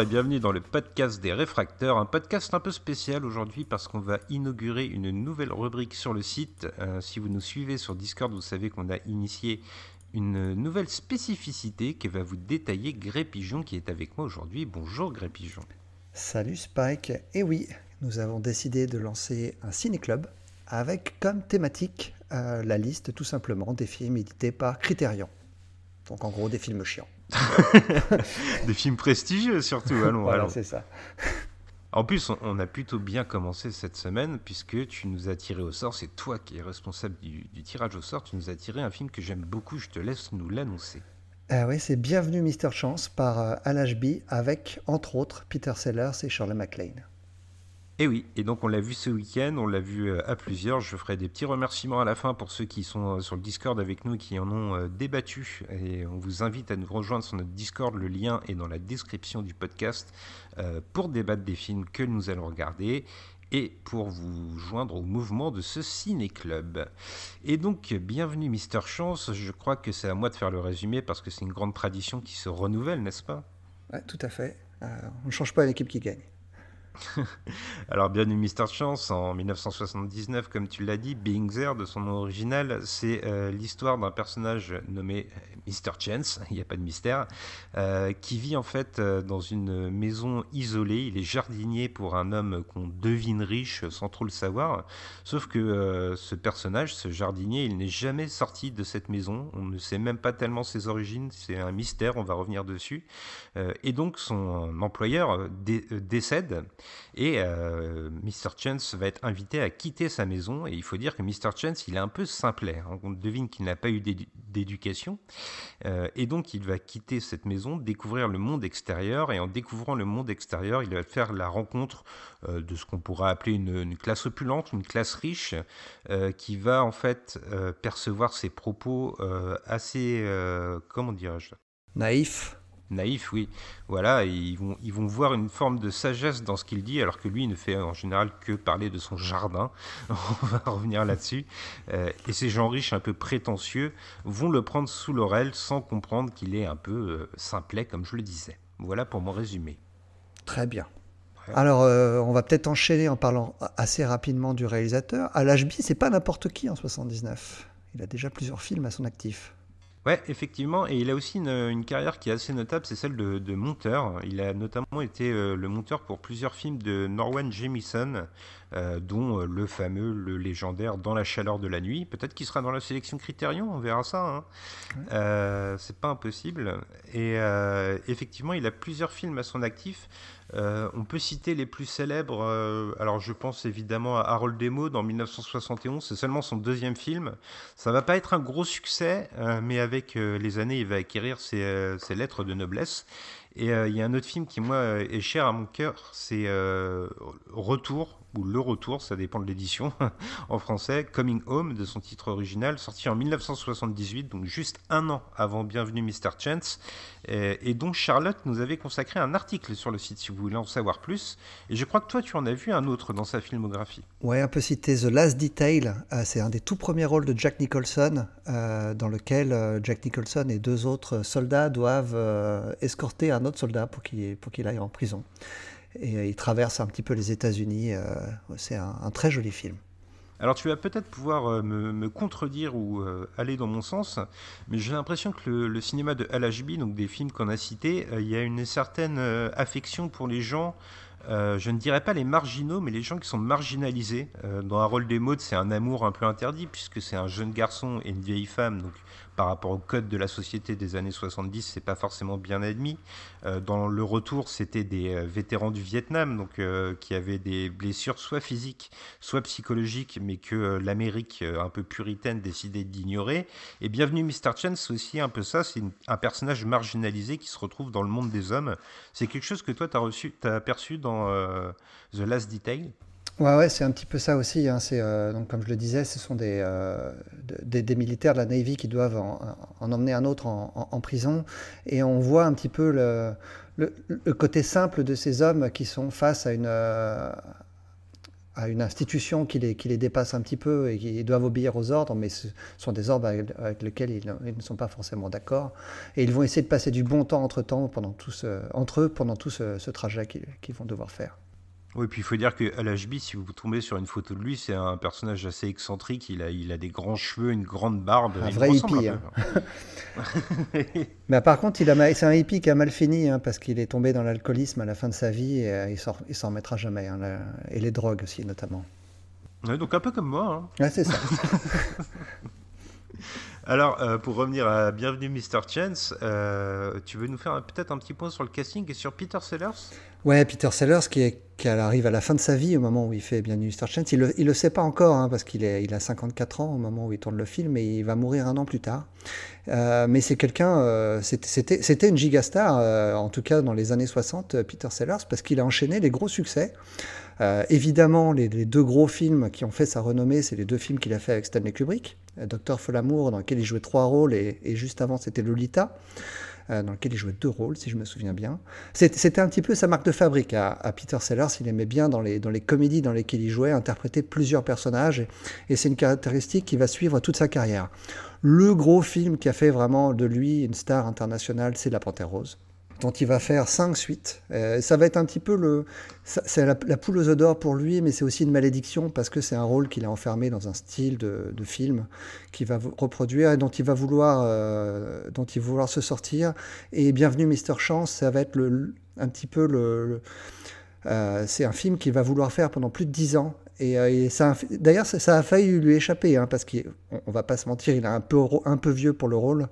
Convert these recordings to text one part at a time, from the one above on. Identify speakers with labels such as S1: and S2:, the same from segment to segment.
S1: Et bienvenue dans le podcast des réfracteurs, un podcast un peu spécial aujourd'hui parce qu'on va inaugurer une nouvelle rubrique sur le site. Euh, si vous nous suivez sur Discord, vous savez qu'on a initié une nouvelle spécificité qui va vous détailler Gré Pigeon qui est avec moi aujourd'hui. Bonjour Gré Pigeon.
S2: Salut Spike. Et oui, nous avons décidé de lancer un ciné-club avec comme thématique euh, la liste tout simplement des films édités par Criterion. Donc en gros des films chiants.
S1: Des films prestigieux surtout, allons.
S2: Voilà,
S1: allons.
S2: c'est ça.
S1: En plus, on, a plutôt bien commencé cette semaine puisque tu nous as tiré au sort, c'est toi qui es responsable du, du tirage au sort, tu nous as tiré un film que j'aime beaucoup, je te laisse nous l'annoncer.
S2: Ah oui, c'est Bienvenue Mr. Chance par euh, Al Ashby avec entre autres Peter Sellers et Shirley MacLaine.
S1: Et oui, et donc on l'a vu ce week-end, on l'a vu euh, à plusieurs. Je ferai des petits remerciements à la fin pour ceux qui sont euh, sur le Discord avec nous et qui en ont euh, débattu. Et on vous invite à nous rejoindre sur notre Discord. Le lien est dans la description du podcast pour débattre des films que nous allons regarder et pour vous joindre au mouvement de ce ciné-club. Et donc, bienvenue Mister Chance. Je crois que c'est à moi de faire le résumé parce que c'est une grande tradition qui se renouvelle, n'est-ce pas?
S2: Ouais, tout à fait. On ne change pas l'équipe qui gagne.
S1: Alors, bienvenue Mister Chance, en 1979, comme tu l'as dit, Being de son nom original, c'est euh, l'histoire d'un personnage nommé Mr. Chance, il n'y a pas de mystère, euh, qui vit en fait euh, dans une maison isolée. Il est jardinier pour un homme qu'on devine riche sans trop le savoir. Sauf que euh, ce personnage, ce jardinier, il n'est jamais sorti de cette maison. On ne sait même pas tellement ses origines, c'est un mystère, on va revenir dessus. Euh, et donc son employeur euh, dé- euh, décède et euh, Mr. Chance va être invité à quitter sa maison. Et il faut dire que Mr. Chance, il est un peu simplet. hein. On devine qu'il n'a pas eu d'édu- d'éducation. Euh, et donc, il va quitter cette maison, découvrir le monde extérieur. Et en découvrant le monde extérieur, il va faire la rencontre euh, de ce qu'on pourrait appeler une, une classe opulente, une classe riche, euh, qui va en fait percevoir ses propos assez, comment dirais-je,
S2: Naïf.
S1: Naïf, oui. Voilà, et ils vont, ils vont voir une forme de sagesse dans ce qu'il dit, alors que lui il ne fait en général que parler de son jardin. On va revenir là-dessus. Euh, et ces gens riches un peu prétentieux vont le prendre sous l'oreille sans comprendre qu'il est un peu euh, simplet, comme je le disais. Voilà pour mon résumé.
S2: Très bien. Alors, euh, on va peut-être enchaîner en parlant assez rapidement du réalisateur. Al Ashby, c'est pas n'importe qui en 79. Il a déjà plusieurs films à son actif.
S1: Ouais, effectivement, et il a aussi une, une carrière qui est assez notable, c'est celle de, de monteur. Il a notamment été euh, le monteur pour plusieurs films de Norwan Jemison, euh, dont euh, le fameux, le légendaire Dans la chaleur de la nuit. Peut-être qu'il sera dans la sélection Criterion, on verra ça. Hein. Euh, c'est pas impossible. Et effectivement, il a plusieurs films à son actif. Euh, on peut citer les plus célèbres. euh, alors, je pense évidemment à Harold Demo dans 1971. C'est seulement son deuxième film. Ça va pas être un gros succès, euh, mais avec les années, il va acquérir ses, ses lettres de noblesse. Et il y a un autre film qui, moi, est cher à mon cœur, c'est Retour, ou Le Retour, ça dépend de l'édition, en français, Coming Home, de son titre original, sorti en 1978, donc juste un an avant Bienvenue Mr. Chance, et, dont Charlotte nous avait consacré un article sur le site, si vous voulez en savoir plus. Et je crois que toi, tu en as vu un autre dans sa filmographie.
S2: Ouais, on peut citer The Last Detail. Euh, c'est un des tout premiers rôles de Jack Nicholson, euh, dans lequel euh, Jack Nicholson et deux autres soldats doivent escorter un autre soldat pour qu'il aille en prison. Et euh, il traverse un petit peu les États-Unis. euh, c'est un, très joli film.
S1: Alors tu vas peut-être pouvoir euh, me, contredire ou aller dans mon sens, mais j'ai l'impression que le, cinéma de Al Ashby, donc des films qu'on a cités, il y a une certaine affection pour les gens, je ne dirais pas les marginaux, mais les gens qui sont marginalisés. Euh, dans Harold des Modes, c'est un amour un peu interdit, puisque c'est un jeune garçon et une vieille femme, par rapport au code de la société des années 70, c'est pas forcément bien admis. Euh, dans le retour, c'était des euh, vétérans du Vietnam, donc euh, qui avaient des blessures soit physiques, soit psychologiques, mais que l'Amérique un peu puritaine décidait d'ignorer. Et Bienvenue Mr. Chen, c'est aussi un peu ça, c'est un personnage marginalisé qui se retrouve dans le monde des hommes. C'est quelque chose que toi, tu as, perçu dans The Last Detail?
S2: Ouais, c'est un petit peu ça aussi. Hein. C'est, donc, comme je le disais, ce sont des, des, militaires de la Navy qui doivent en, emmener un autre en, prison. Et on voit un petit peu le, le, côté simple de ces hommes qui sont face à une, à une institution qui les, qui les dépasse un petit peu et qui doivent obéir aux ordres, mais ce sont des ordres avec, lesquels ils, ne sont pas forcément d'accord. Et ils vont essayer de passer du bon temps entre, temps, pendant tout entre eux pendant tout ce, ce trajet qu'ils vont devoir faire.
S1: Oui, puis il faut dire qu'à l'HB, si vous tombez sur une photo de lui, c'est un personnage assez excentrique. Il a, il a des grands cheveux, une grande barbe.
S2: Un vrai hippie. Hein. Mais par contre, c'est un hippie qui a mal fini hein, parce qu'il est tombé dans l'alcoolisme à la fin de sa vie et euh, il s'en remettra jamais. Hein, et les drogues aussi, notamment.
S1: donc un peu comme moi.
S2: Ouais, c'est ça.
S1: Alors, euh, pour revenir à Bienvenue Mr. Chance, euh, tu veux nous faire peut-être un petit point sur le casting et sur Peter Sellers?
S2: Ouais, Peter Sellers qui, arrive à la fin de sa vie au moment où il fait Bienvenue Mr. Chance. Il ne le, sait pas encore hein, parce qu'il il a 54 ans au moment où il tourne le film et il va mourir un an plus tard. Euh, mais c'est quelqu'un, c'était une gigastar, en tout cas dans les années 60, Peter Sellers, parce qu'il a enchaîné les gros succès. Euh, évidemment, les, deux gros films qui ont fait sa renommée, c'est les deux films qu'il a fait avec Stanley Kubrick. Euh, Docteur Folamour, dans lequel il jouait trois rôles, et, juste avant, c'était Lolita, euh, dans lequel il jouait deux rôles, si je me souviens bien. C'était un petit peu sa marque de fabrique à, Peter Sellers. Il aimait bien, dans les, dans les comédies dans lesquelles il jouait, interpréter plusieurs personnages, et, c'est une caractéristique qui va suivre toute sa carrière. Le gros film qui a fait vraiment de lui une star internationale, c'est La Panthère Rose dont il va faire cinq suites. Euh, ça va être un petit peu le, c'est la, poule aux œufs d'or pour lui, mais c'est aussi une malédiction parce que c'est un rôle qu'il a enfermé dans un style de, film qu'il va reproduire et dont il va vouloir, euh, dont il va vouloir se sortir. Et Bienvenue Mister Chance, ça va être un petit peu le, euh, c'est un film qu'il va vouloir faire pendant plus de dix ans. Et, ça, d'ailleurs, ça, a failli lui échapper, hein, parce qu'on ne va pas se mentir, il est un peu, un peu vieux pour le rôle.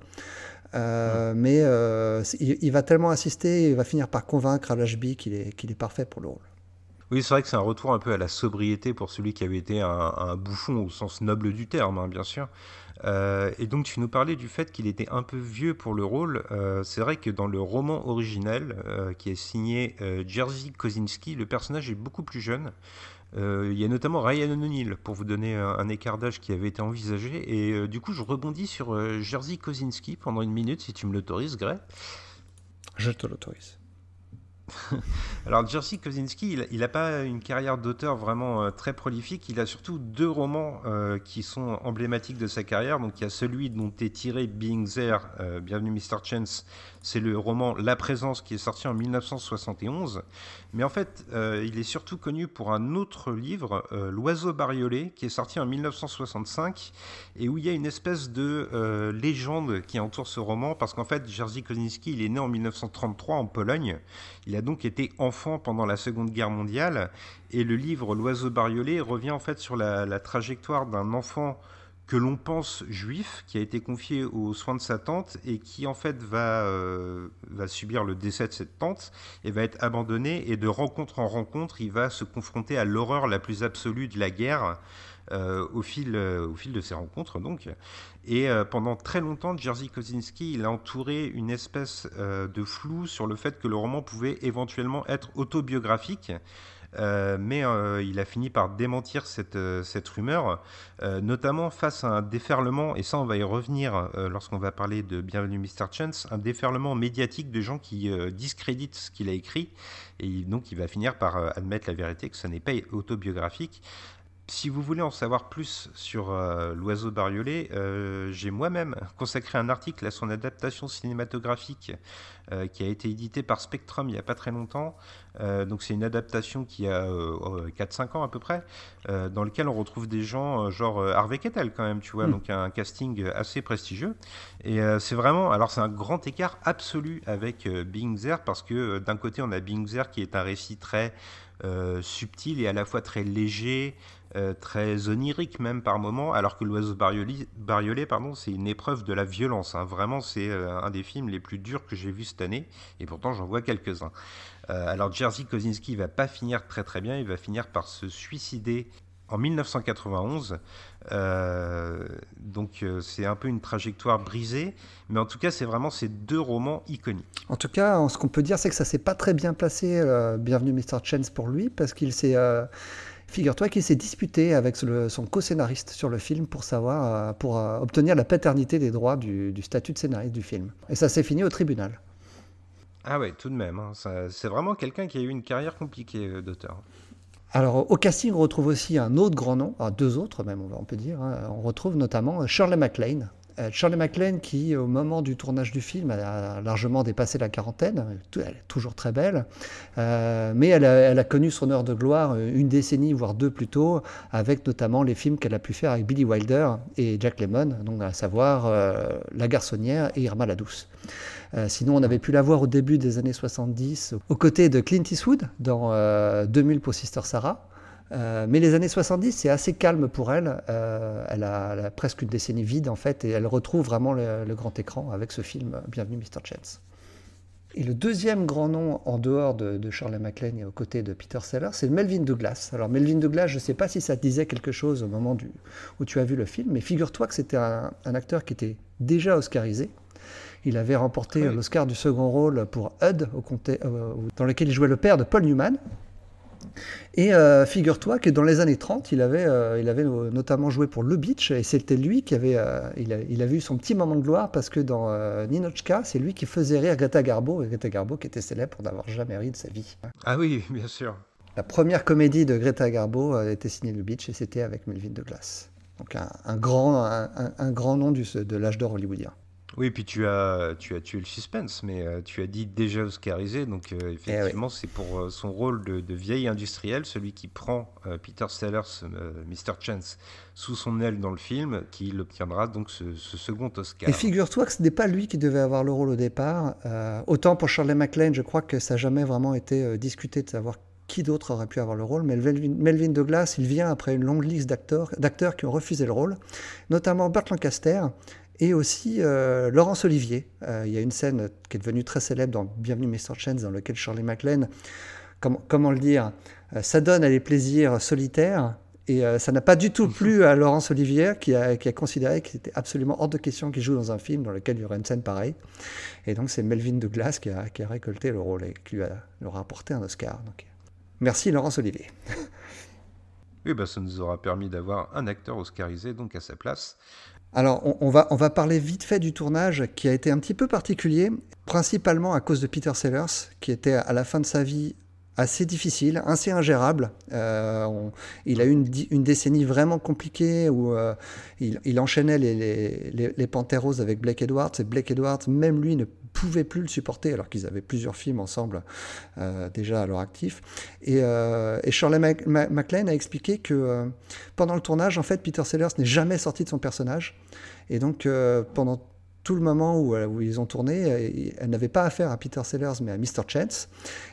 S2: Euh, mais euh, il, va tellement insister, il va finir par convaincre à l'HB qu'il est, qu'il est parfait pour le rôle.
S1: Oui, c'est vrai que c'est un retour un peu à la sobriété pour celui qui avait été un, bouffon au sens noble du terme, hein, bien sûr. Euh, et donc tu nous parlais du fait qu'il était un peu vieux pour le rôle. c'est vrai que dans le roman original, qui est signé Jerzy Kosinski, le personnage est beaucoup plus jeune. Euh, il y a notamment Ryan O'Neill, pour vous donner un, écart d'âge qui avait été envisagé. Et euh, du coup, je rebondis sur euh, Jerzy Kosinski pendant une minute, si tu me l'autorises, Gray.
S2: Je te l'autorise.
S1: Alors Jerzy Kosinski, il n'a pas une carrière d'auteur vraiment euh, très prolifique. Il a surtout deux romans qui sont emblématiques de sa carrière. Donc il y a celui dont est tiré Being There, Bienvenue Mr. Chance. C'est le roman La Présence qui est sorti en 1971. Mais en fait, il est surtout connu pour un autre livre, L'Oiseau bariolé, qui est sorti en 1965 et où il y a une espèce de légende qui entoure ce roman parce qu'en fait, Jerzy Kosinski, il est né en 1933 en Pologne. Il a donc été enfant pendant la Seconde Guerre mondiale et le livre L'oiseau bariolé revient en fait sur la, trajectoire d'un enfant que l'on pense juif, qui a été confié aux soins de sa tante et qui en fait va, euh, va subir le décès de cette tante et va être abandonné et de rencontre en rencontre, il va se confronter à l'horreur la plus absolue de la guerre. Euh, au, fil, euh, au fil de ces rencontres. Donc. Et pendant très longtemps, Jerzy Kosinski il a entouré une espèce de flou sur le fait que le roman pouvait éventuellement être autobiographique. Mais il a fini par démentir cette, cette rumeur, notamment face à un déferlement, et ça on va y revenir lorsqu'on va parler de Bienvenue Mr. Chance, un déferlement médiatique de gens qui discréditent ce qu'il a écrit, et donc il va finir par admettre la vérité que ce n'est pas autobiographique. Si vous voulez en savoir plus sur euh, l'oiseau bariolé, euh, j'ai moi-même consacré un article à son adaptation cinématographique euh, qui a été édité par Spectrum il n'y a pas très longtemps. donc c'est une adaptation qui a 4-5 ans à peu près, dans lequel on retrouve des gens genre Harvey Kettel quand même, tu vois, hmm. donc un casting assez prestigieux. Et c'est vraiment, alors c'est un grand écart absolu avec Being There parce que d'un côté on a Being There qui est un récit très subtil et à la fois très léger, euh, très onirique même par moment, alors que l'oiseau bariolé, pardon, c'est une épreuve de la violence. Hein. Vraiment, c'est euh, un des films les plus durs que j'ai vu cette année, et pourtant j'en vois quelques-uns. Euh, alors Jerzy Kosinski va pas finir très très bien, il va finir par se suicider en 1991. donc c'est un peu une trajectoire brisée, mais en tout cas c'est vraiment ces deux romans iconiques.
S2: En tout cas, ce qu'on peut dire, c'est que ça s'est pas très bien passé, Bienvenue Mr. Chance pour lui, parce qu'il s'est Figure-toi qu'il s'est disputé avec son co-scénariste sur le film pour savoir, pour obtenir la paternité des droits du, statut de scénariste du film. Et ça s'est fini au tribunal.
S1: Ah ouais, tout de même. Hein. C'est vraiment quelqu'un qui a eu une carrière compliquée euh, d'auteur.
S2: Alors au casting, on retrouve aussi un autre grand nom, deux autres même, on peut dire. Hein. On retrouve notamment Shirley MacLaine, euh, Shirley MacLaine, qui au moment du tournage du film a largement dépassé la quarantaine, elle est toujours très belle, euh, mais elle a, connu son heure de gloire une décennie, voire deux plus tôt, avec notamment les films qu'elle a pu faire avec Billy Wilder et Jack Lemmon, à savoir La Garçonnière et Irma la Douce. Euh, sinon, on avait pu la voir au début des années 70 aux côtés de Clint Eastwood dans 2000 euh, pour Sister Sarah. Euh, mais les années 70, c'est assez calme pour elle. elle, a, presque une décennie vide en fait, et elle retrouve vraiment le, grand écran avec ce film Bienvenue Mr. Chance. Et le deuxième grand nom en dehors de, de Shirley MacLaine et aux côtés de Peter Sellers, c'est Melvin Douglas. Alors Melvin Douglas, je ne sais pas si ça te disait quelque chose au moment du, où tu as vu le film, mais figure-toi que c'était un, acteur qui était déjà oscarisé. Il avait remporté l'Oscar du second rôle pour Hud, au comté, euh, dans lequel il jouait le père de Paul Newman. Et euh, figure-toi que dans les années 30, il avait, euh, il avait notamment joué pour Le Beach, et c'était lui qui avait, il, a, avait eu son petit moment de gloire parce que dans Ninochka, c'est lui qui faisait rire Greta Garbo, et Greta Garbo qui était célèbre pour n'avoir jamais ri de sa vie.
S1: Ah oui, bien sûr.
S2: La première comédie de Greta Garbo était signée Le Beach, et c'était avec Melvin Douglas. Donc un, grand, un, grand nom du, de l'âge d'or hollywoodien.
S1: Oui, puis tu as, tu as tué le suspense, mais euh, tu as dit déjà oscarisé, donc euh, eh effectivement, c'est pour euh, son rôle de, vieil industriel, celui qui prend Peter Sellers, Mr. Chance, sous son aile dans le film, qu'il obtiendra donc ce, second Oscar.
S2: Et figure-toi que ce n'est pas lui qui devait avoir le rôle au départ. autant pour Shirley MacLaine, je crois que ça n'a jamais vraiment été discuté de savoir qui d'autre aurait pu avoir le rôle, mais Melvin, Melvin Douglas, il vient après une longue liste d'acteurs qui ont refusé le rôle, notamment Burt Lancaster, et aussi euh, Laurence Olivier. Euh, il y a une scène qui est devenue très célèbre dans Bienvenue Mr. Chance, dans laquelle Shirley MacLaine, comment le dire, euh, ça donne à les plaisirs solitaires. Et ça n'a pas du tout plu à Laurence Olivier, qui a, considéré qu'il était absolument hors de question qu'il joue dans un film dans lequel il y aurait une scène pareille. Et donc c'est Melvin Douglas qui a, qui a, récolté le rôle et qui lui, a, aura apporté un Oscar. Merci Laurence Olivier.
S1: Oui, bah, ça nous aura permis d'avoir un acteur oscarisé donc à sa place.
S2: Alors, on, va, on va parler vite fait du tournage qui a été un petit peu particulier, principalement à cause de Peter Sellers, qui était à la fin de sa vie assez difficile, assez ingérable. Euh, il a eu une, décennie vraiment compliquée où euh, il, enchaînait les, les, les, Roses avec Blake Edwards, et Blake Edwards, même lui, ne pouvait plus le supporter, alors qu'ils avaient plusieurs films ensemble euh, déjà à leur actif. Et, et Shirley MacLaine a expliqué que pendant le tournage, en fait, Peter Sellers n'est jamais sorti de son personnage. Et donc, pendant tout le moment où, euh, ils ont tourné, euh, elle n'avait pas affaire à Peter Sellers, mais à Mr. Chance.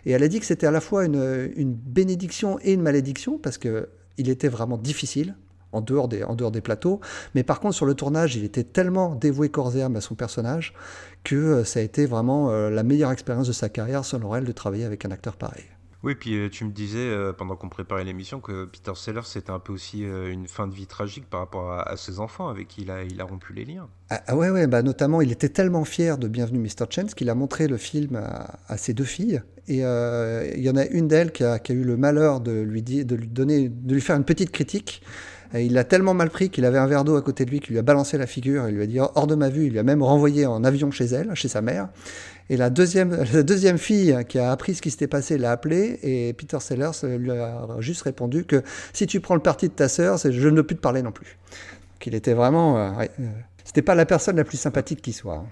S2: Et elle a dit que c'était à la fois une, une, bénédiction et une malédiction, parce qu'il était vraiment difficile. En dehors, des, en dehors des plateaux. Mais par contre, sur le tournage, il était tellement dévoué corps et âme à son personnage que euh, ça a été vraiment la meilleure expérience de sa carrière, selon elle, de travailler avec un acteur pareil.
S1: Oui, puis euh, tu me disais euh, pendant qu'on préparait l'émission que Peter Sellers c'était un peu aussi euh, une fin de vie tragique par rapport à, ses enfants avec qui il a, rompu les liens.
S2: Ah, ah ouais, ouais, bah notamment il était tellement fier de Bienvenue Mr. Chance qu'il a montré le film à, ses deux filles et il y en a une d'elles qui a, eu le malheur de lui, de lui donner, de lui faire une petite critique. Et il l'a tellement mal pris qu'il avait un verre d'eau à côté de lui qui lui a balancé la figure. Il lui a dit hors de ma vue. Il lui a même renvoyé en avion chez elle, chez sa mère. Et la deuxième, la deuxième fille qui a appris ce qui s'était passé l'a appelé et Peter Sellers lui a juste répondu que si tu prends le parti de ta sœur, je ne veux plus te parler non plus. Qu'il était vraiment, euh, euh, c'était pas la personne la plus sympathique qui soit. Hein.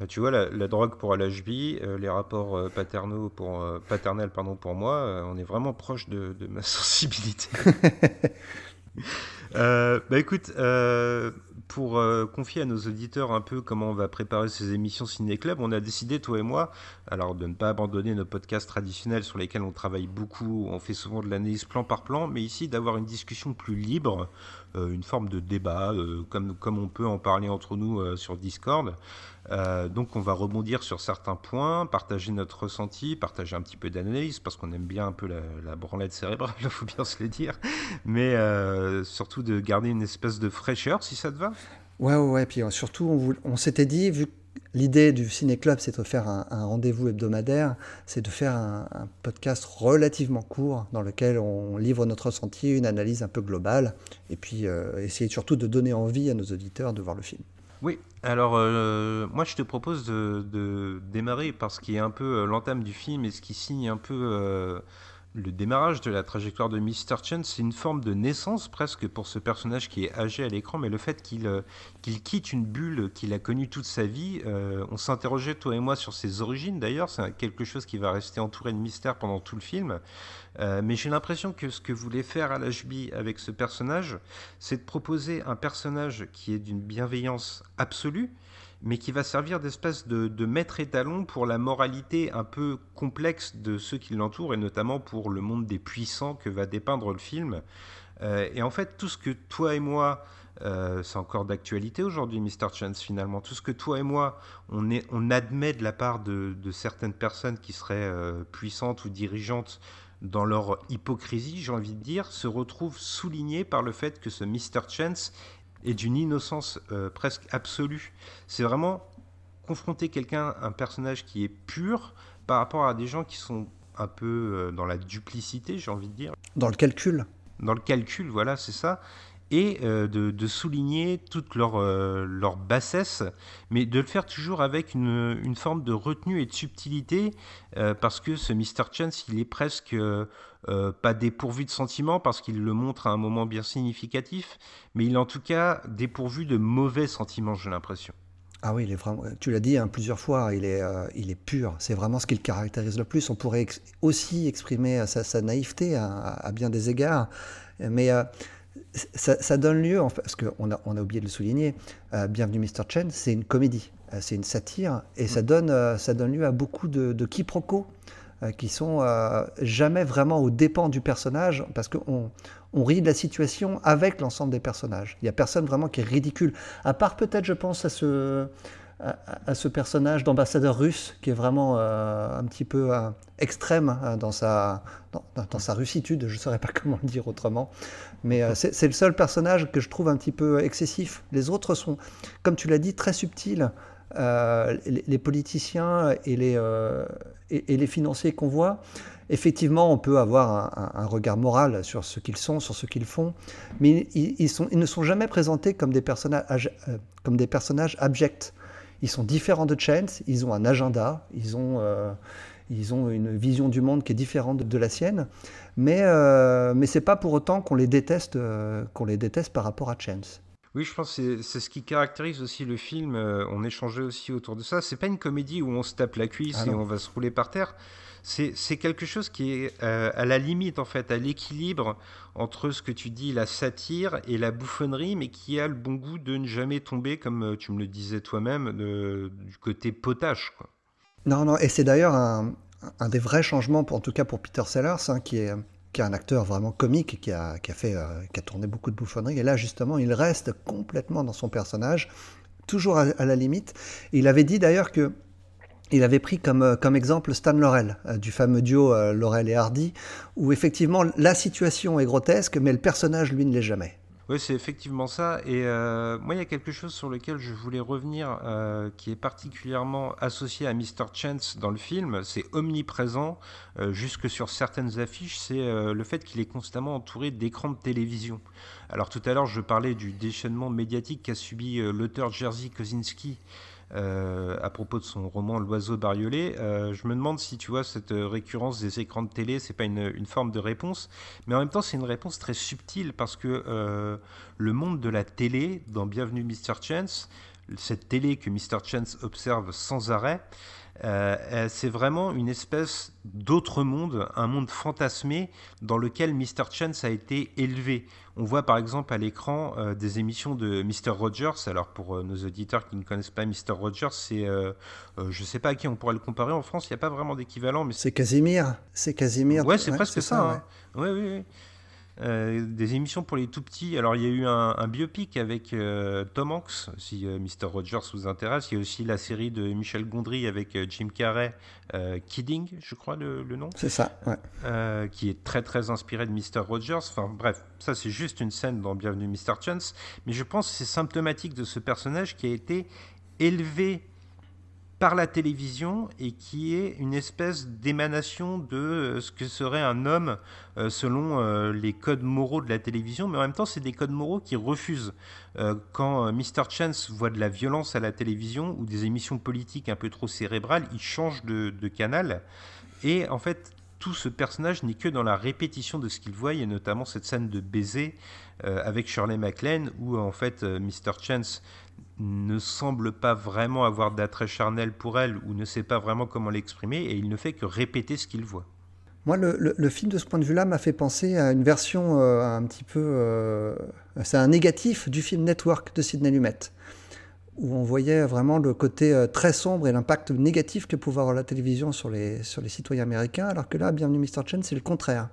S1: Ah, tu vois, la, drogue pour LHB, euh, les rapports paternaux pour, paternels pardon, pour moi, on est vraiment proche de, ma sensibilité. bah écoute, pour confier à nos auditeurs un peu comment on va préparer ces émissions Ciné Club, on a décidé, toi et moi, alors de ne pas abandonner nos podcasts traditionnels sur lesquels on travaille beaucoup, on fait souvent de l'analyse plan par plan, mais ici d'avoir une discussion plus libre, une forme de débat, comme, comme on peut en parler entre nous sur Discord. Euh, donc on va rebondir sur certains points, partager notre ressenti, partager un petit peu d'analyse, parce qu'on aime bien un peu la, branlette cérébrale, il faut bien se le dire, mais euh, surtout de garder une espèce de fraîcheur, si ça te va?
S2: Ouais, ouais, ouais. puis euh, surtout, on, s'était dit, vu que l'idée du Ciné Club, c'est de faire un, rendez-vous hebdomadaire, c'est de faire un, podcast relativement court, dans lequel on livre notre ressenti, une analyse un peu globale, et puis essayer surtout de donner envie à nos auditeurs de voir le film.
S1: Oui, alors euh, moi je te propose de, démarrer par ce qui est un peu euh, l'entame du film et ce qui signe un peu euh, le démarrage de la trajectoire de Mr. Chen, c'est une forme de naissance presque pour ce personnage qui est âgé à l'écran, mais le fait qu'il euh, quitte une bulle qu'il a connue toute sa vie, euh, on s'interrogeait toi et moi sur ses origines d'ailleurs, c'est quelque chose qui va rester entouré de mystère pendant tout le film, euh, mais j'ai l'impression que ce que voulait faire HB avec ce personnage, c'est de proposer un personnage qui est d'une bienveillance absolue, mais qui va servir d'espèce de, maître étalon pour la moralité un peu complexe de ceux qui l'entourent, et notamment pour le monde des puissants que va dépeindre le film. Euh, et en fait, tout ce que toi et moi, euh, c'est encore d'actualité aujourd'hui, Mr. Chance, finalement, tout ce que toi et moi, on, admet de la part de, certaines personnes qui seraient euh, puissantes ou dirigeantes dans leur hypocrisie, j'ai envie de dire, se retrouve souligné par le fait que ce Mr. Chance et d'une innocence euh, presque absolue. C'est vraiment confronter quelqu'un, un personnage qui est pur, par rapport à des gens qui sont un peu euh, dans la duplicité, j'ai envie de dire.
S2: Dans le calcul.
S1: Dans le calcul, voilà, c'est ça et euh, de, souligner toute leur, euh, leur bassesse, mais de le faire toujours avec une, une forme de retenue et de subtilité, euh, parce que ce Mr. Chance, il est presque pas dépourvu de sentiments, parce qu'il le montre à un moment bien significatif, mais il est en tout cas dépourvu de mauvais sentiments, j'ai l'impression.
S2: Ah oui, il est vraiment, tu l'as dit hein, plusieurs fois, il est, il est pur. C'est vraiment ce qui le caractérise le plus. On pourrait aussi exprimer sa, sa naïveté à, à, bien des égards, mais ça, donne lieu, parce qu'on a, on a oublié de le souligner, euh, Bienvenue Mr. Chen, c'est une comédie, euh, c'est une satire, et ça, mm. donne, euh, ça donne lieu à beaucoup de, quiproquos qui sont jamais vraiment aux dépens du personnage, parce qu'on on rit de la situation avec l'ensemble des personnages. Il n'y a personne vraiment qui est ridicule, à part peut-être, je pense, à ce personnage d'ambassadeur russe qui est vraiment euh, un petit peu euh, extrême dans, sa, dans, sa russitude, je ne saurais pas comment le dire autrement. Mais euh, c'est le seul personnage que je trouve un petit peu excessif. Les autres sont, comme tu l'as dit, très subtils. Les, politiciens et les, et, les financiers qu'on voit, effectivement, on peut avoir un, regard moral sur ce qu'ils sont, sur ce qu'ils font, mais ils, ne sont jamais présentés comme des personnages, comme des personnages abjects. Ils sont différents de Chance, ils ont un agenda, ils ont, euh, une vision du monde qui est différente de, la sienne, mais, euh, ce n'est pas pour autant euh, qu'on les déteste par rapport à Chance.
S1: Oui, je pense que c'est ce qui caractérise aussi le film. on échangeait aussi autour de ça. C'est pas une comédie où on se tape la cuisse ah et on va se rouler par terre c'est quelque chose qui est euh, à la limite, en fait, à l'équilibre entre ce que tu dis, la satire et la bouffonnerie, mais qui a le bon goût de ne jamais tomber, comme euh, tu me le disais toi-même, du côté potache. Quoi.
S2: Non, non, et c'est d'ailleurs un, des vrais changements, pour, en tout cas pour Peter Sellers, hein, qui est un acteur vraiment comique, qui a, qui a fait, euh, qui a tourné beaucoup de bouffonneries. Et là, justement, il reste complètement dans son personnage, toujours à, la limite. Il avait dit d'ailleurs que il avait pris comme, euh, comme exemple Stan Laurel, euh, du fameux duo Laurel et Hardy, où effectivement la situation est grotesque, mais le personnage, lui, ne l'est jamais.
S1: Oui, c'est effectivement ça. Et moi, il y a quelque chose sur lequel je voulais revenir, qui est particulièrement associé à Mr. Chance dans le film. C'est omniprésent, jusque sur certaines affiches. C'est le fait qu'il est constamment entouré d'écrans de télévision. Alors tout à l'heure, je parlais du déchaînement médiatique qu'a subi l'auteur Jerzy Kosinski euh, à propos de son roman L'oiseau bariolé. Euh, je me demande si tu vois cette récurrence des écrans de télé, c'est pas une, forme de réponse, mais en même temps c'est une réponse très subtile parce que euh, le monde de la télé, dans Bienvenue Mr. Chance, cette télé que Mr. Chance observe sans arrêt, Euh, c'est vraiment une espèce d'autre monde, un monde fantasmé dans lequel Mr. Chance a été élevé. On voit par exemple à l'écran euh, des émissions de Mr. Rogers. Alors pour euh, nos auditeurs qui ne connaissent pas Mr. Rogers, c'est, je ne sais pas à qui on pourrait le comparer en France. Il n'y a pas vraiment d'équivalent, mais
S2: c'est Casimir. C'est Casimir.
S1: Ouais, c'est presque ça. Hein. oui, oui. Euh, des émissions pour les tout petits. Alors, il y a eu un, biopic avec euh, Tom Hanks, si euh, Mr. Rogers vous intéresse. Il y a aussi la série de Michel Gondry avec Jim Carrey, Kidding, je crois le, nom.
S2: C'est ça,
S1: ouais. qui est très très inspiré de Mr. Rogers. Enfin, bref, ça c'est juste une scène dans Bienvenue Mr. Chance. Mais je pense que c'est symptomatique de ce personnage qui a été élevé par la télévision et qui est une espèce d'émanation de euh, ce que serait un homme euh, selon euh, les codes moraux de la télévision, mais en même temps c'est des codes moraux qui refusent. quand Mr. Chance voit de la violence à la télévision ou des émissions politiques un peu trop cérébrales, il change de, canal et en fait tout ce personnage n'est que dans la répétition de ce qu'il voit, et notamment cette scène de baiser avec Shirley MacLaine où en fait Mr. Chance ne semble pas vraiment avoir d'attrait charnel pour elle ou ne sait pas vraiment comment l'exprimer et il ne fait que répéter ce qu'il voit.
S2: Moi, le, film de ce point de vue-là m'a fait penser à une version euh, un petit peu... Euh, c'est un négatif du film Network de Sidney Lumet, où on voyait vraiment le côté euh, très sombre et l'impact négatif que pouvait avoir la télévision sur les, sur les citoyens américains, alors que là, Bienvenue Mr. Chen, c'est le contraire.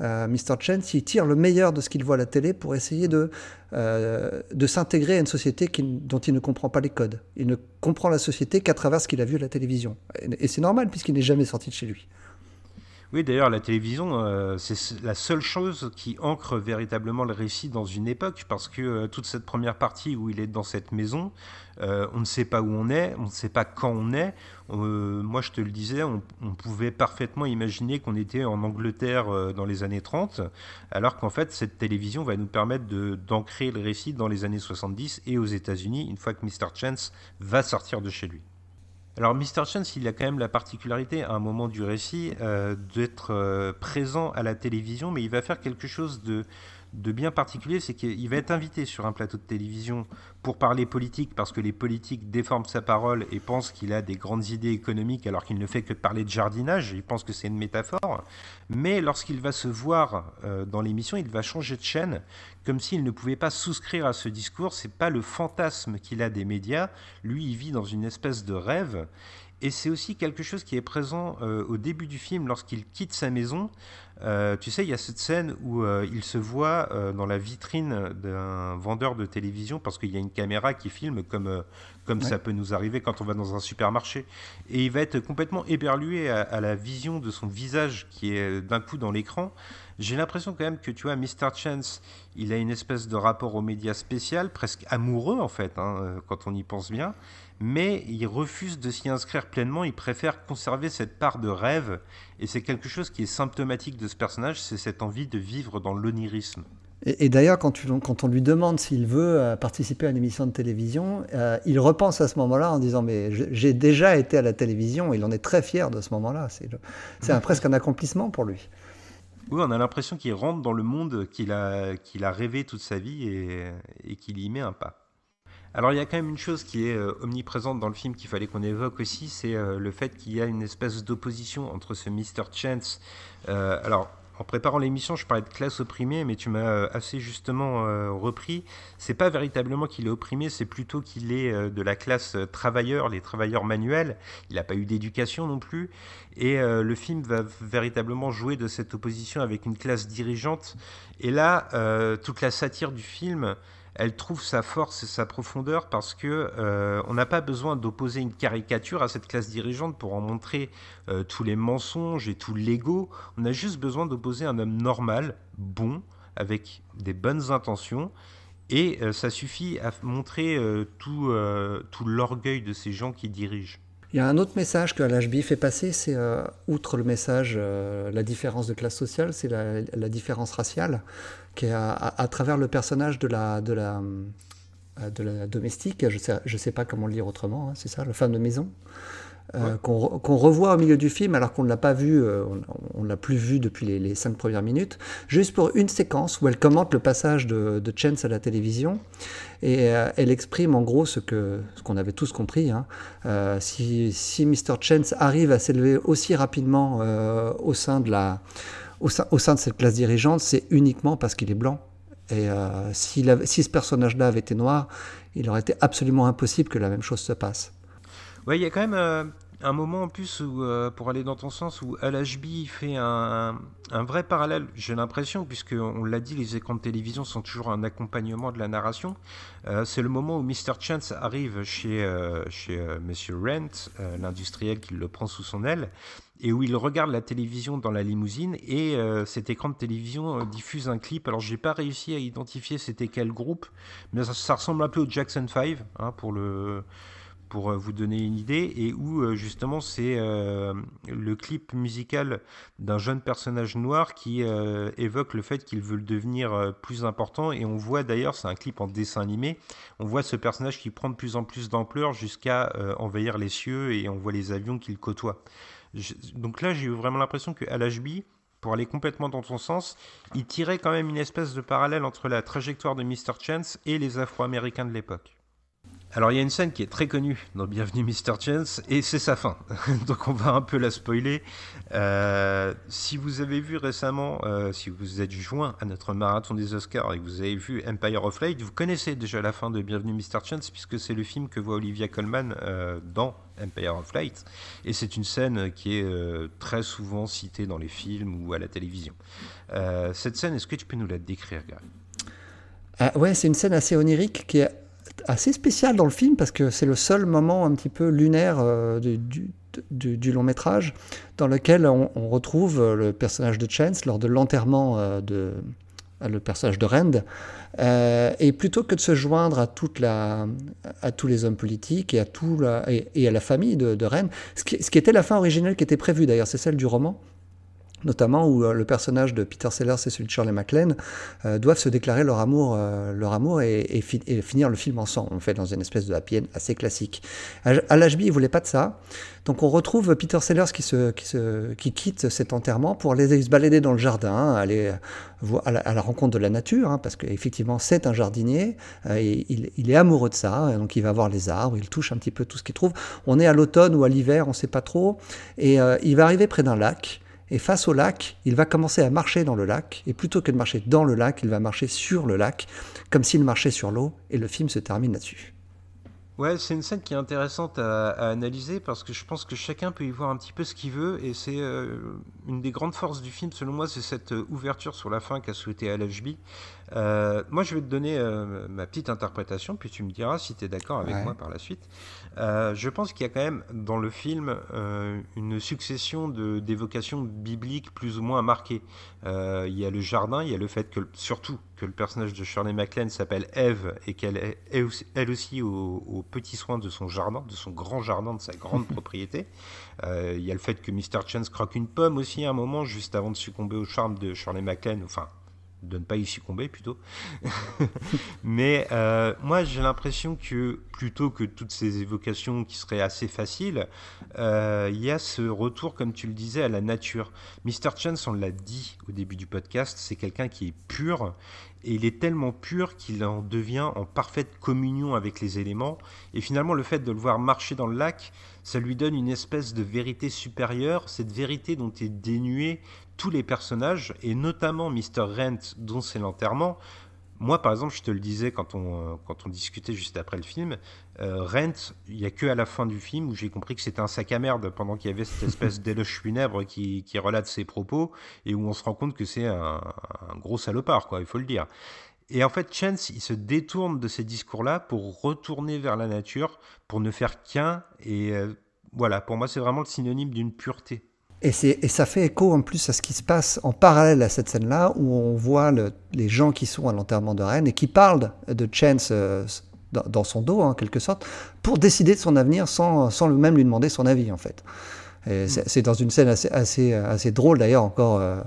S2: Euh, Mr. Chen, il tire le meilleur de ce qu'il voit à la télé pour essayer de, euh, de s'intégrer à une société dont il ne comprend pas les codes. Il ne comprend la société qu'à travers ce qu'il a vu à la télévision. Et, c'est normal puisqu'il n'est jamais sorti de chez lui.
S1: Oui, d'ailleurs, la télévision, euh, c'est la seule chose qui ancre véritablement le récit dans une époque, parce que toute cette première partie où il est dans cette maison, euh, on ne sait pas où on est, on ne sait pas quand on est. Euh, moi, je te le disais, on, pouvait parfaitement imaginer qu'on était en Angleterre euh, dans les années 30, alors qu'en fait, cette télévision va nous permettre d'ancrer le récit dans les années 70 et aux États-Unis, une fois que Mr. Chance va sortir de chez lui. Alors Mr. Chance, il a quand même la particularité à un moment du récit d'être présent à la télévision, mais il va faire quelque chose de de bien particulier, c'est qu'il va être invité sur un plateau de télévision pour parler politique, parce que les politiques déforment sa parole et pensent qu'il a des grandes idées économiques alors qu'il ne fait que parler de jardinage, ils pensent que c'est une métaphore. Mais lorsqu'il va se voir euh, dans l'émission, il va changer de chaîne, comme s'il ne pouvait pas souscrire à ce discours. C'est pas le fantasme qu'il a des médias. Lui, il vit dans une espèce de rêve. Et c'est aussi quelque chose qui est présent euh, au début du film lorsqu'il quitte sa maison. Euh, tu sais, il y a cette scène où euh, il se voit dans la vitrine d'un vendeur de télévision parce qu'il y a une caméra qui filme comme, comme ça peut nous arriver quand on va dans un supermarché. Et il va être complètement éberlué à, à la vision de son visage qui est d'un coup dans l'écran. J'ai l'impression quand même que tu vois, Mr. Chance, il a une espèce de rapport aux médias spécial, presque amoureux en fait, hein, quand on y pense bien mais il refuse de s'y inscrire pleinement, il préfère conserver cette part de rêve, et c'est quelque chose qui est symptomatique de ce personnage, c'est cette envie de vivre dans l'onirisme.
S2: Et, d'ailleurs, quand, quand, on lui demande s'il veut euh, participer à une émission de télévision, euh, il repense à ce moment-là en disant Mais j'ai déjà été à la télévision, il en est très fier de ce moment-là. C'est presque un accomplissement pour lui.
S1: Oui, on a l'impression qu'il rentre dans le monde qu'il a, qu'il a rêvé toute sa vie et, et qu'il y met un pas. Alors il y a quand même une chose qui est euh, omniprésente dans le film qu'il fallait qu'on évoque aussi, c'est euh, le fait qu'il y a une espèce d'opposition entre ce Mr. Chance. Euh, alors en préparant l'émission, je parlais de classe opprimée, mais tu m'as assez justement repris. C'est pas véritablement qu'il est opprimé, c'est plutôt qu'il est de la classe travailleur, les travailleurs manuels. Il n'a pas eu d'éducation non plus. Et le film va véritablement jouer de cette opposition avec une classe dirigeante. Et là, toute la satire du film elle trouve sa force et sa profondeur parce que euh, on n'a pas besoin d'opposer une caricature à cette classe dirigeante pour en montrer euh, tous les mensonges et tout l'ego. On a juste besoin d'opposer un homme normal, bon, avec des bonnes intentions. Et euh, ça suffit à montrer tout, tout l'orgueil de ces gens qui dirigent.
S2: Il y a un autre message que l'HB fait passer, c'est outre le message, la différence de classe sociale, c'est la, différence raciale qui est à, travers le personnage de la, de la, de la domestique, je ne sais, je sais pas comment le lire autrement, hein, c'est ça, le femme de maison. Euh, qu'on revoit au milieu du film alors qu'on ne l'a pas vu, euh, on ne l'a plus vu depuis les, cinq premières minutes, juste pour une séquence où elle commente le passage de, de Chance à la télévision et euh, elle exprime en gros ce ce qu'on avait tous compris. Hein. si, si Mr. Chance arrive à s'élever aussi rapidement au sein de la au sein, au sein de cette classe dirigeante, c'est uniquement parce qu'il est blanc. Et si, si ce personnage-là avait été noir, il aurait été absolument impossible que la même chose se passe.
S1: Ouais, il y a quand même euh, un moment en plus euh, pour aller dans ton sens, où LHB fait un, vrai parallèle, j'ai l'impression, puisque on l'a dit, les écrans de télévision sont toujours un accompagnement de la narration. Euh, c'est le moment où Mr. Chance arrive chez, chez Monsieur Rent, l'industriel qui le prend sous son aile, et où il regarde la télévision dans la limousine, et cet écran de télévision diffuse un clip. Alors j'ai pas réussi à identifier c'était quel groupe, mais ça, ressemble un peu au Jackson 5, hein, pour le pour euh, vous donner une idée, et où euh, justement c'est euh, le clip musical d'un jeune personnage noir qui évoque le fait qu'il veut devenir plus important, et on voit d'ailleurs, c'est un clip en dessin animé, on voit ce personnage qui prend de plus en plus d'ampleur jusqu'à envahir les cieux, et on voit les avions qu'il côtoie. donc là j'ai eu vraiment l'impression que LHB, pour aller complètement dans ton sens, il tirait quand même une espèce de parallèle entre la trajectoire de Mr. Chance et les Afro-Américains de l'époque. Alors il y a une scène qui est très connue dans Bienvenue Mr. Chance et c'est sa fin. Donc on va un peu la spoiler. Euh, si vous avez vu récemment, euh, si vous êtes joint à notre marathon des Oscars et que vous avez vu Empire of Light, vous connaissez déjà la fin de Bienvenue Mr. Chance puisque c'est le film que voit Olivia Colman euh, dans Empire of Light. Et c'est une scène qui est très souvent citée dans les films ou à la télévision. cette scène, est-ce que tu peux nous la décrire, Gary?
S2: Ah, Ouais, c'est une scène assez onirique qui est assez spécial dans le film parce que c'est le seul moment un petit peu lunaire euh, du, long métrage dans lequel on, retrouve euh, le personnage de Chance lors de l'enterrement euh, de le personnage de Rand. et plutôt que de se joindre à, toute la, à tous les hommes politiques et à, tout la, et, à la famille de, de ce qui, ce qui, était la fin originelle qui était prévue d'ailleurs, c'est celle du roman, notamment où euh, le personnage de Peter Sellers et celui de Shirley MacLaine euh, doivent se déclarer leur amour, euh, leur amour et, finir le film ensemble, en fait, dans une espèce de happy assez classique. À, l'HB, ils voulaient pas de ça, donc on retrouve Peter Sellers qui, se, qui, se, qui quitte cet enterrement pour aller se balader dans le jardin, aller à la, à la rencontre de la nature, hein, parce qu'effectivement c'est un jardinier, et il, il, est amoureux de ça, donc il va voir les arbres, il touche un petit peu tout ce qu'il trouve. On est à l'automne ou à l'hiver, on ne sait pas trop, et il va arriver près d'un lac. Et face au lac, il va commencer à marcher dans le lac, et plutôt que de marcher dans le lac, il va marcher sur le lac, comme s'il marchait sur l'eau, et le film se termine là-dessus.
S1: Ouais, c'est une scène qui est intéressante à, analyser parce que je pense que chacun peut y voir un petit peu ce qu'il veut et c'est euh, une des grandes forces du film selon moi, c'est cette euh, ouverture sur la fin qu'a souhaité LHB. Euh, moi, je vais te donner ma petite interprétation, puis tu me diras si tu es d'accord avec moi par la suite. Je pense qu'il y a quand même dans le film une succession d'évocations bibliques plus ou moins marquées. il y a le jardin, il y a le fait que, surtout, que le personnage de Shirley MacLaine s'appelle Eve et qu'elle est elle aussi au, au petit soin de son jardin, de son grand jardin, de sa grande propriété. Euh, il y a le fait que Mr. Chance croque une pomme aussi à un moment, juste avant de succomber au charme de Shirley MacLaine, enfin, de ne pas y succomber plutôt. Mais euh, moi j'ai l'impression que plutôt que toutes ces évocations qui seraient assez faciles, euh, il y a ce retour, comme tu le disais, à la nature. Mr. Chance, on l'a dit au début du podcast, c'est quelqu'un qui est pur et il est tellement pur qu'il en devient en parfaite communion avec les éléments. Et finalement, le fait de le voir marcher dans le lac, ça lui donne une espèce de vérité supérieure, cette vérité dont est dénué tous les personnages, et notamment Mr. Rent, dont c'est l'enterrement. Moi, par exemple, je te le disais quand on, euh, quand on discutait juste après le film, euh, Rent, il n'y a que à la fin du film où j'ai compris que c'était un sac à merde pendant qu'il y avait cette espèce d'éloge funèbre qui, qui, relate ses propos et où on se rend compte que c'est un, gros salopard, quoi, il faut le dire. Et en fait, Chance, il se détourne de ces discours-là pour retourner vers la nature, pour ne faire qu'un. Et euh, voilà, pour moi, c'est vraiment le synonyme d'une pureté.
S2: Et, et, ça fait écho en plus à ce qui se passe en parallèle à cette scène-là, où on voit les gens qui sont à l'enterrement de Rennes et qui parlent de Chance euh, dans, son dos, en quelque sorte, pour décider de son avenir sans, sans même lui demander son avis, en fait. Mm. C'est dans une scène assez, assez, assez drôle, d'ailleurs, encore. Euh,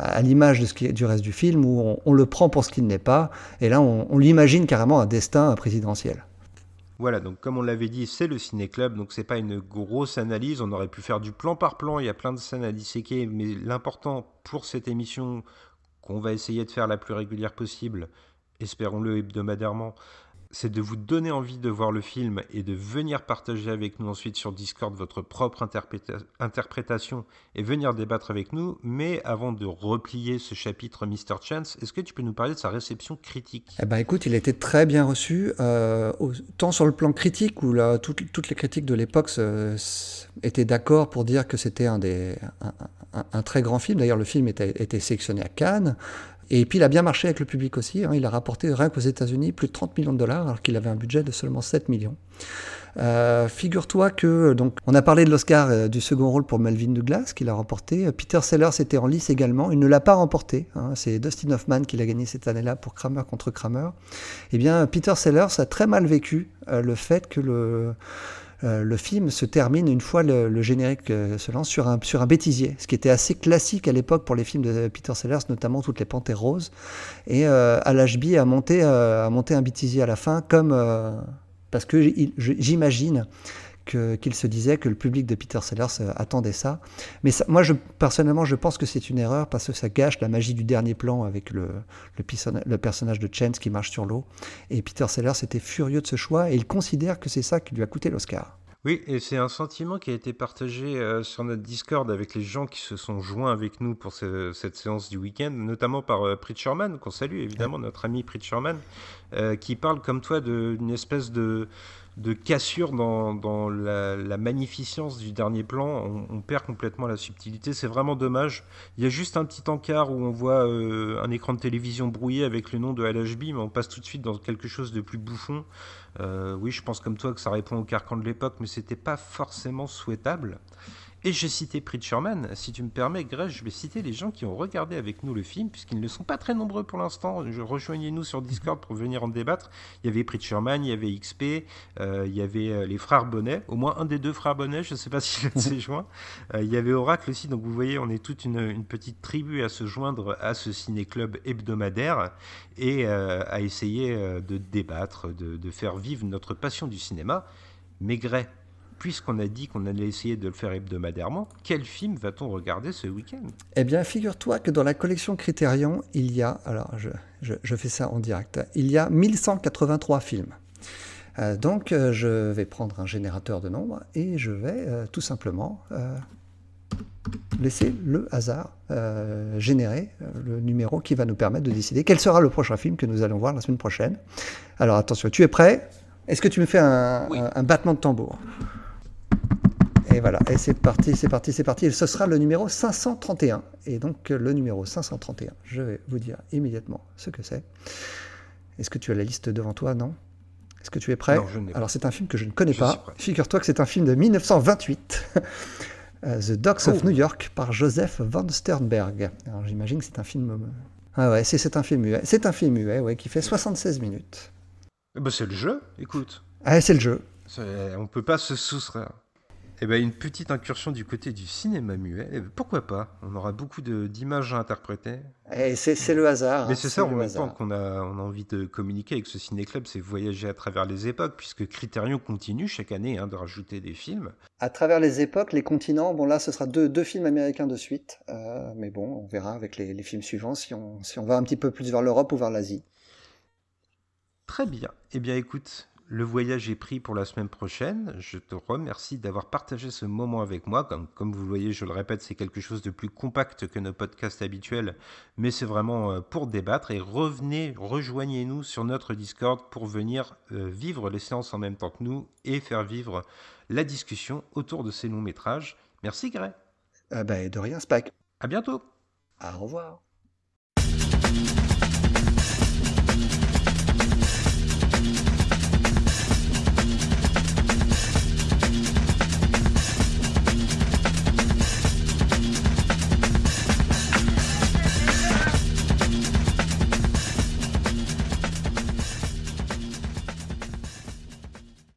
S2: à l'image de ce qui est du reste du film, où on, le prend pour ce qu'il n'est pas, et là on, on l'imagine carrément un destin présidentiel.
S1: Voilà, donc comme on l'avait dit, c'est le ciné-club, donc c'est pas une grosse analyse. On aurait pu faire du plan par plan, il y a plein de scènes à disséquer, mais l'important pour cette émission qu'on va essayer de faire la plus régulière possible, espérons-le hebdomadairement, c'est de vous donner envie de voir le film et de venir partager avec nous ensuite sur Discord votre propre interprétation et venir débattre avec nous. Mais avant de replier ce chapitre Mr. Chance, est-ce que tu peux nous parler de sa réception critique?
S2: Eh ben écoute, il a été très bien reçu, euh, tant sur le plan critique où là, toutes, les critiques de l'époque étaient d'accord pour dire que c'était un, très grand film. D'ailleurs, le film était, était sélectionné à Cannes. Et puis il a bien marché avec le public aussi. Hein. Il a rapporté rien qu'aux États-Unis plus de 30 millions de dollars alors qu'il avait un budget de seulement 7 millions. Euh, Figure-toi que donc on a parlé de l'Oscar euh, du second rôle pour Melvin Douglas qu'il a remporté. Peter Sellers était en lice également. Il ne l'a pas remporté. Hein. C'est Dustin Hoffman qui l'a gagné cette année-là pour Kramer contre Kramer. Eh bien, Peter Sellers a très mal vécu euh, le fait que le euh, le film se termine une fois le, générique euh, se lance sur un, sur un bêtisier, ce qui était assez classique à l'époque pour les films de Peter Sellers, notamment toutes les Panthères roses. Et euh, HB a monté, a monté un bêtisier à la fin, comme parce que j'imagine qu'il se disait que le public de Peter Sellers euh, attendait ça. Mais ça, moi, je, personnellement, je pense que c'est une erreur parce que ça gâche la magie du dernier plan avec le, le, le personnage de Chance qui marche sur l'eau. Et Peter Sellers était furieux de ce choix et il considère que c'est ça qui lui a coûté l'Oscar.
S1: Oui, et c'est un sentiment qui a été partagé euh, sur notre Discord avec les gens qui se sont joints avec nous pour ce, cette séance du week-end, notamment par euh, Pritcherman, qu'on salue évidemment, notre ami Pritcherman, euh, qui parle comme toi d'une espèce de, de cassure dans, la, magnificence du dernier plan. On, on perd complètement la subtilité. C'est vraiment dommage. Il y a juste un petit encart où on voit euh, un écran de télévision brouillé avec le nom de LHB, mais on passe tout de suite dans quelque chose de plus bouffon. Euh, oui, je pense comme toi que ça répond au carcan de l'époque, mais c'était pas forcément souhaitable. Et j'ai cité Preacherman. Si tu me permets, Greg, je vais citer les gens qui ont regardé avec nous le film, puisqu'ils ne sont pas très nombreux pour l'instant. Rejoignez-nous sur Discord pour venir en débattre. Il y avait Preacherman, il y avait XP, euh, il y avait euh, les frères Bonnet, au moins un des deux frères Bonnet, je ne sais pas si s'est joint. Euh, il y avait Oracle aussi, donc vous voyez, on est toute une, petite tribu à se joindre à ce ciné-club hebdomadaire et à essayer de débattre, de, faire vivre notre passion du cinéma. Mais Grey, puisqu'on a dit qu'on allait essayer de le faire hebdomadairement, quel film va-t-on regarder ce week-end?
S2: Eh bien, figure-toi que dans la collection Criterion, il y a, alors je, je, je, fais ça en direct, il y a 1183 films. Euh, donc, euh, je vais prendre un générateur de nombres et je vais euh, tout simplement laisser le hasard générer le numéro qui va nous permettre de décider quel sera le prochain film que nous allons voir la semaine prochaine. Alors, attention, tu es prêt? Est-ce que tu me fais un,
S1: oui.
S2: un, un battement de tambour? Et voilà, et c'est parti, c'est parti, c'est parti. Et ce sera le numéro 531. Et donc le numéro 531, je vais vous dire immédiatement ce que c'est. Est-ce que tu as la liste devant toi? Non? Est-ce que tu es prêt?
S1: Non,
S2: Alors c'est un film que je ne connais je pas. Figure-toi que c'est un film de 1928. The Dogs oh. of New York par Joseph Van Sternberg. Alors j'imagine que c'est un film... Ah ouais, c'est un film muet. C'est un film muet, ouais, qui fait 76 minutes.
S1: Eh ben c'est le jeu, écoute.
S2: Ah, c'est le jeu.
S1: On peut pas se soustraire. Eh ben, une petite incursion du côté du cinéma muet. Eh ben, pourquoi pas? On aura beaucoup d'images à interpréter.
S2: Et c'est le hasard.
S1: Mais c'est hein, ça en même temps qu'on a, on a envie de communiquer avec ce ciné-club, c'est voyager à travers les époques, puisque Criterion continue chaque année hein, de rajouter des films.
S2: À travers les époques, les continents, bon là ce sera deux, deux films américains de suite, euh, mais bon, on verra avec les, les, films suivants si on, si on va un petit peu plus vers l'Europe ou vers l'Asie.
S1: Très bien. Eh bien écoute, le voyage est pris pour la semaine prochaine. Je te remercie d'avoir partagé ce moment avec moi. Comme, comme, vous le voyez, je le répète, c'est quelque chose de plus compact que nos podcasts habituels, mais c'est vraiment euh, pour débattre. Et revenez, rejoignez-nous sur notre Discord pour venir euh, vivre les séances en même temps que nous et faire vivre la discussion autour de ces longs métrages. Merci, Gray.
S2: Euh, bah, de rien, Spack.
S1: À bientôt.
S2: Au revoir.